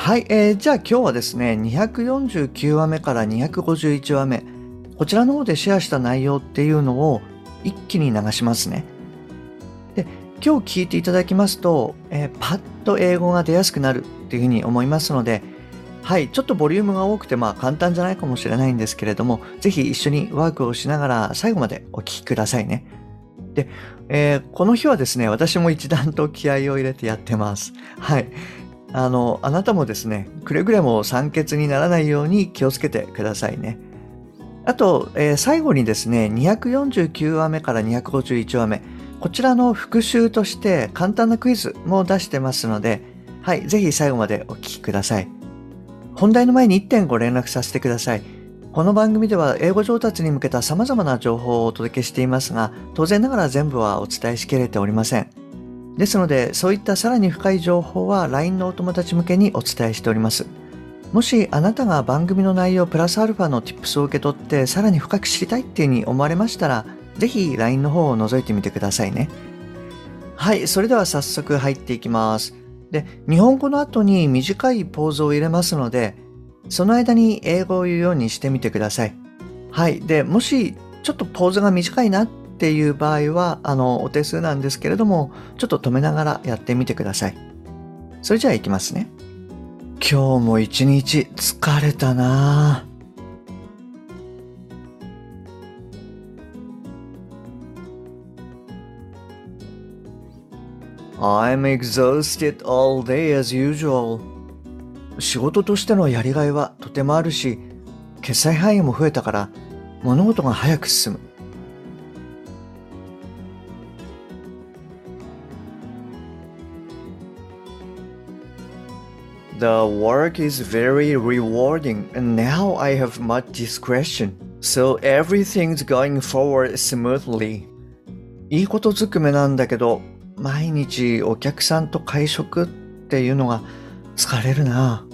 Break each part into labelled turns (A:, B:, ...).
A: はい、えー、じゃあ今日はですね249話目から251話目こちらの方でシェアした内容っていうのを一気に流しますね。で、今日聞いていただきますと、えー、パッと英語が出やすくなるっていうふうに思いますので、はい、ちょっとボリュームが多くて、まあ簡単じゃないかもしれないんですけれども、ぜひ一緒にワークをしながら最後までお聞きくださいね。で、えー、この日はですね、私も一段と気合を入れてやってます。はい。あの、あなたもですね、くれぐれも酸欠にならないように気をつけてくださいね。あと、えー、最後にですね、249話目から251話目、こちらの復習として簡単なクイズも出してますので、はい、ぜひ最後までお聞きください。本題の前に1点ご連絡させてください。この番組では英語上達に向けた様々な情報をお届けしていますが、当然ながら全部はお伝えしきれておりません。ですので、そういったさらに深い情報は LINE のお友達向けにお伝えしております。もしあなたが番組の内容プラスアルファの tips を受け取ってさらに深く知りたいっていうふうに思われましたら、ぜひ LINE の方を覗いてみてくださいね。はい、それでは早速入っていきます。で、日本語の後に短いポーズを入れますので、その間に英語を言うようにしてみてください。はい、で、もしちょっとポーズが短いなっていう場合は、あの、お手数なんですけれども、ちょっと止めながらやってみてください。それじゃあ行きますね。今日も一日疲れたな I'm exhausted all day as usual. 仕事としてのやりがいはとてもあるし、決済範囲も増えたから物事が早く進む。The work is very rewarding and now I have much discretion. So everything's going forward smoothly. いいことずくめなんだけど、毎日お客さんと会食っていうのが疲れるな。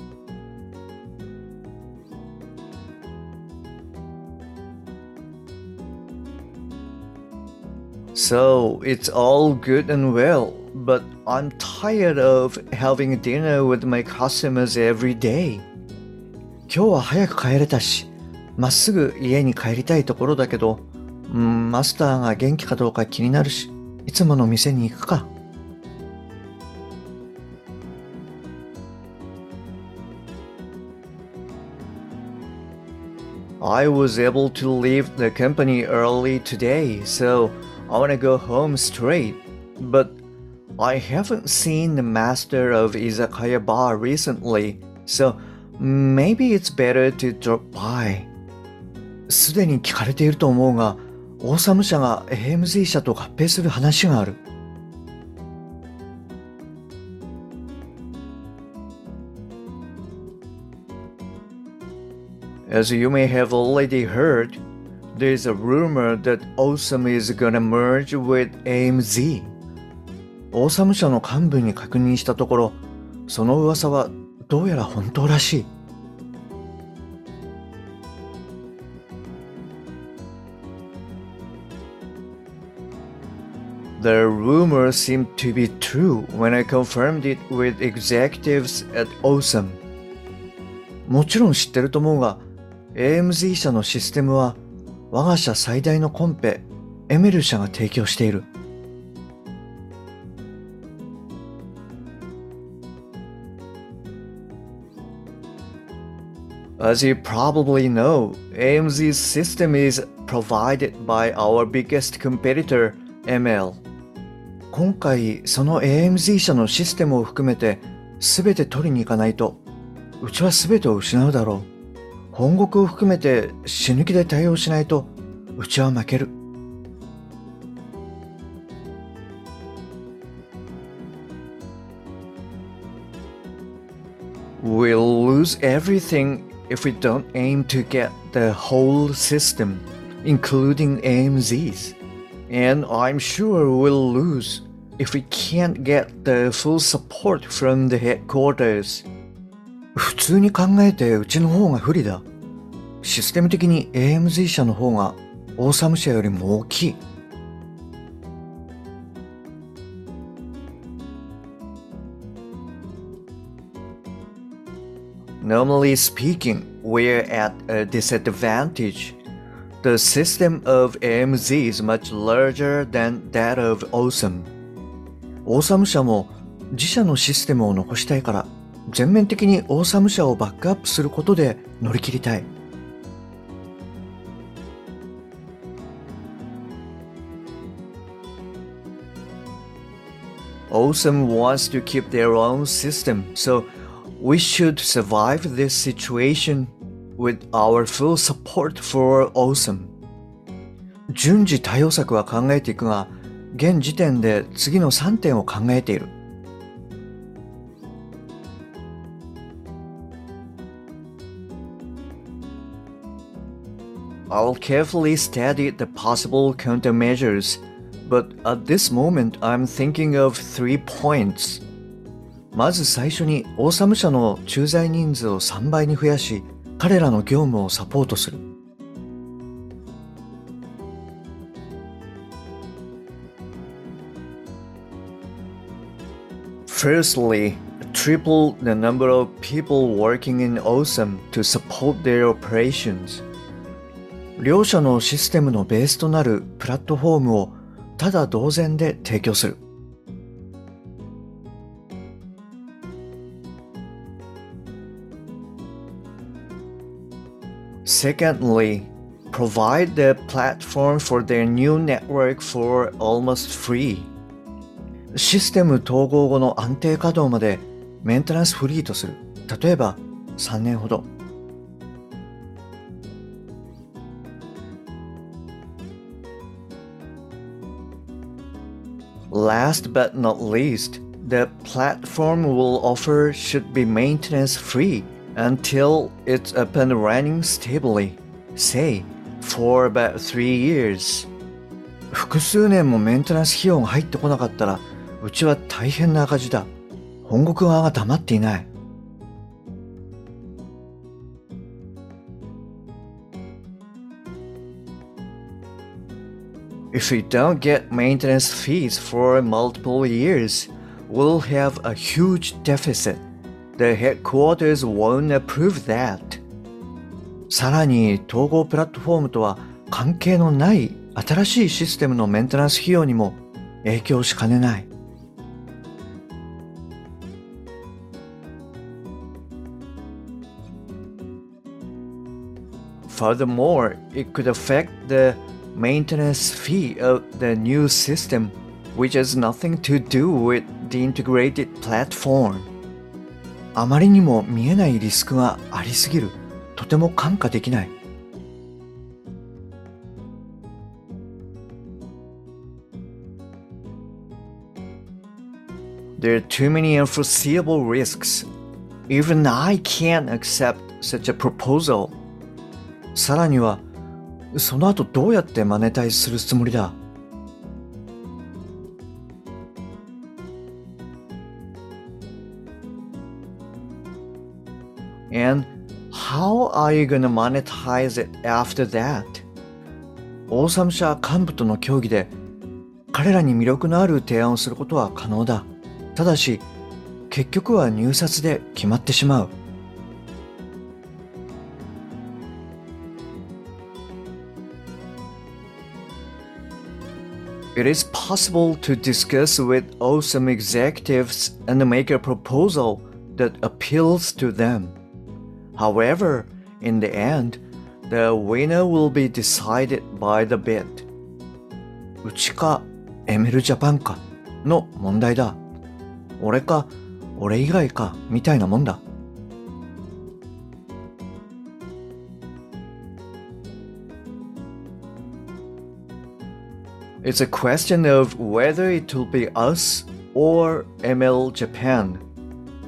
A: So it's all good and well, but I'm tired of having dinner with my customers every day. 今日は早く帰れたし、まっすぐ家に帰りたいところだけど、うん、マスターが元気かどうか気になるし、いつもの店に行くか。I was able to leave the company early today, so I want to go home straight. But I haven't seen the master of Izakaya bar recently, so maybe it's better to drop by. すでに聞かれていると思うが、オーサム社が AMZ 社と合併する話がある。As you may have already heard, there's a rumor that Awesome is gonna merge with AMZ. オーサム社の幹部に確認したところ、その噂はどうやら本当らしい。The rumor seemed to be true when I confirmed it with executives at Awesome. もちろん知ってると思うが、AMZ 社のシステムは我が社最大のコンペ、エメル社が提供している。As you probably know, AMZ's system is provided by our biggest competitor, ML. 今回、その AMZ 社のシステムを含めて全て取りに行かないと、うちは全てを失うだろう。本国を含めて死ぬ気で対応しないと、うちは負ける。 We'll lose everything if we don't aim to get the whole system, including AMZs. And I'm sure we'll lose if we can't get the full support from the headquarters. 普通に考えてうちの方が不利だ。システム的に AMZ 社の方がオーサム社よりも大きい。Normally speaking, we're at a disadvantage. The system of AMZ is much larger than that of OSAM. オーサム社も自社のシステムを残したいから全面的にオーサム社をバックアップすることで乗り切りたい。Awesome wants to keep their own system, so we should survive this situation with our full support for Awesome. 順次対応策は考えていくが、現時点で次の3点を考えている。I'll carefully study the possible countermeasures, but at this moment I'm thinking of three points. まず最初にオーサム社の駐在人数を3倍に増やし、彼らの業務をサポートする。Firstly, triple the number of people working in OSAM to support their operations. 両者のシステムのベースとなるプラットフォームをただ同然で提供する。Secondly, provide the platform for their new network for almost free. システム統合後の安定稼働までメンテナンスフリーとする。例えば3年ほど。Last but not least, the platform will offer should be maintenance free until it's up and running stably, say, for about three years. 複数年もメンテナンス費用が入ってこなかったら、うちは大変な赤字だ。本国側が黙っていない。If we don't get maintenance fees for multiple years, we'll have a huge deficit. The headquarters won't approve that. さらに統合プラットフォームとは関係のない新しいシステムのメンテナンス費用にも影響しかねない。Furthermore, it could affect the maintenance fee of the new system, which has nothing to do with the integrated platform. あまりにも見えないリスクがありすぎる。とても看過できない。There are too many unforeseeable risks. Even I can't accept such a proposal. さらには その後どうやってマネタイズするつもりだ？And how are you gonna monetize it after that? オーサム社幹部との協議で彼らに魅力のある提案をすることは可能だ。ただし、結局は入札で決まってしまう。It is possible to discuss with awesome executives and make a proposal that appeals to them. However, in the end, the winner will be decided by the bid. うちかエメルジャパンかの問題だ。俺か俺以外かみたいなもんだ。 It's a question of whether it will be us or ML Japan.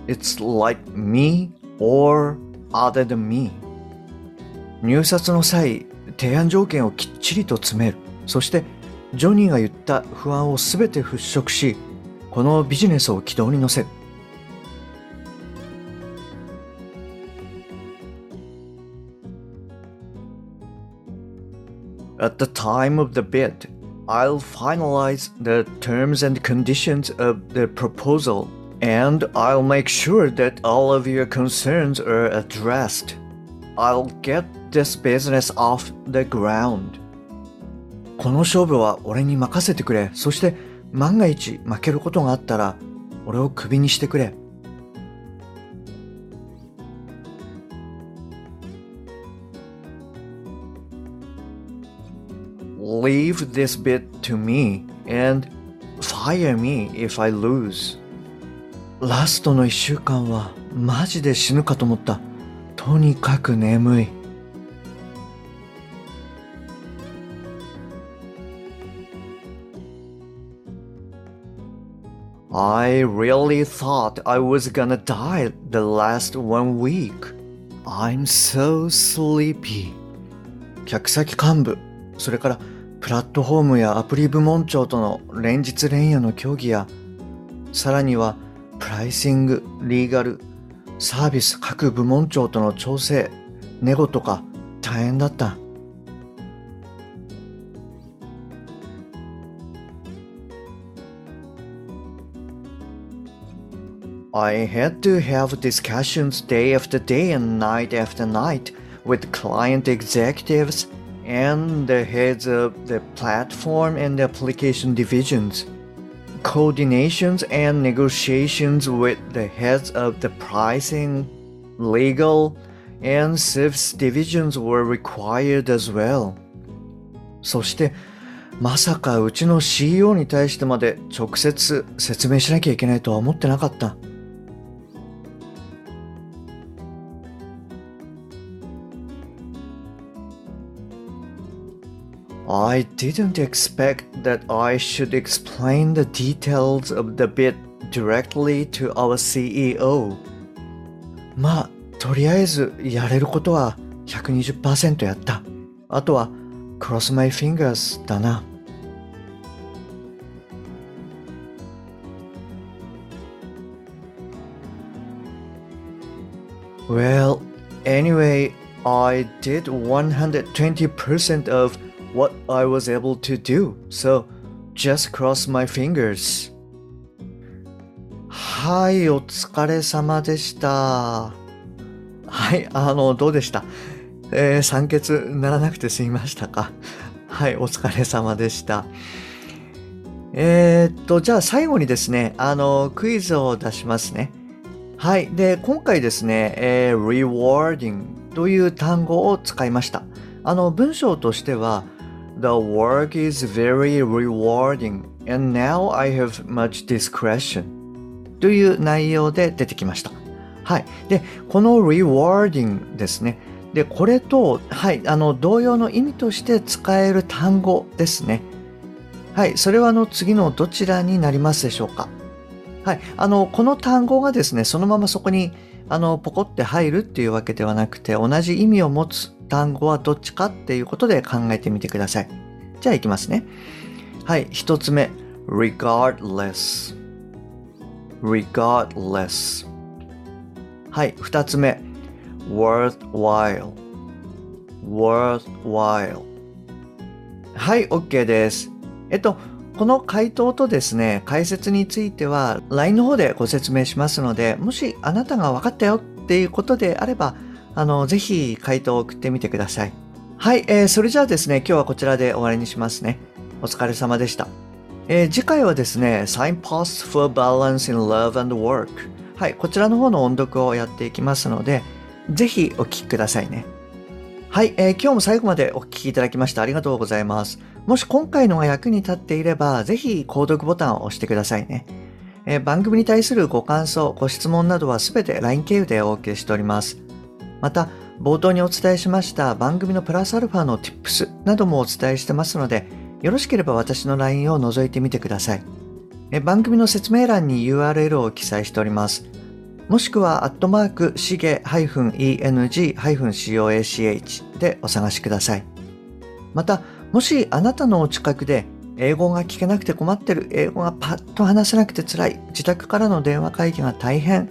A: It's like me or other than me 入札の際提案条件をきっちりと詰めるそしてジョニーが言った不安を全て払拭しこのビジネスを軌道に乗せる At the time of the bid, I'll finalize the terms and conditions of the proposal, and I'll make sure that all of your concerns are addressed. I'll get this business off the ground. この勝負は俺に任せてくれ。そして万が一負けることがあったら俺をクビにしてくれ。Leave this bit to me and fire me if I lose. ラストの一週間はマジで死ぬかと思った。とにかく眠い。I really thought I was gonna die the last one week. I'm so sleepy. 客先幹部、それから プラットフォームやアプリ部門長との連日連夜の協議や、さらにはプライシング、リーガル、サービス各部門長との調整、ネゴとか大変だった。I had to have discussions day after day and night after night with client executives and the heads of the platform and the application divisions. Coordinations and negotiations with the heads of the pricing, legal, and service divisions were required as well. そしてまさかうちの CEO に対してまで直接説明しなきゃいけないとは思ってなかった。 I didn't expect that I should explain the details of the bid directly to our CEO. まあ、とりあえずやれることは120%やった。あとは cross my fingers だな。Well, anyway, I did 120% of what I was able to do. So just cross my fingers. はい、お疲れ様でした。はい、あの、どうでした？えー、酸欠ならなくて済みましたか？はい、お疲れ様でした。えー、っと、じゃあ最後にですね、あの、クイズを出しますね。はい。で、今回ですね、えー、rewarding という単語を使いました。あの、文章としては、The work is very rewarding and now I have much discretion という内容で出てきました。はい。で、この rewarding ですね。で、これと、はい、あの、同様の意味として使える単語ですね。はい、それはあの次のどちらになりますでしょうか。はい、あの、この単語がですね、そのままそこに、あの、ポコって入るっていうわけではなくて、同じ意味を持つ単語はどっちかっていうことで考えてみてください。じゃあいきますね。はい、一つ目。regardless regardless はい、二つ目。worthwhile worthwhile はい、OK です。えっと、この回答とですね、解説については LINE の方でご説明しますので、もしあなたが分かったよっていうことであれば、あの、ぜひ回答を送ってみてください。はい、えー、それじゃあですね、今日はこちらで終わりにしますね。お疲れ様でした。えー、次回はですね、Signposts for Balance in Love and Work。はい、こちらの方の音読をやっていきますので、ぜひお聞きくださいね。はい、えー、今日も最後までお聞きいただきましてありがとうございます。もし今回のが役に立っていれば、ぜひ購読ボタンを押してくださいね。えー、番組に対するご感想、ご質問などはすべて LINE 経由でお受けしております。また、冒頭にお伝えしました番組のプラスアルファの Tips などもお伝えしてますので、よろしければ私の LINE を覗いてみてください。番組の説明欄に URL を記載しております。もしくは、アットマーク、しげ -eng-coach でお探しください。また、もしあなたのお近くで、英語が聞けなくて困ってる、英語がパッと話せなくて辛い、自宅からの電話会議が大変、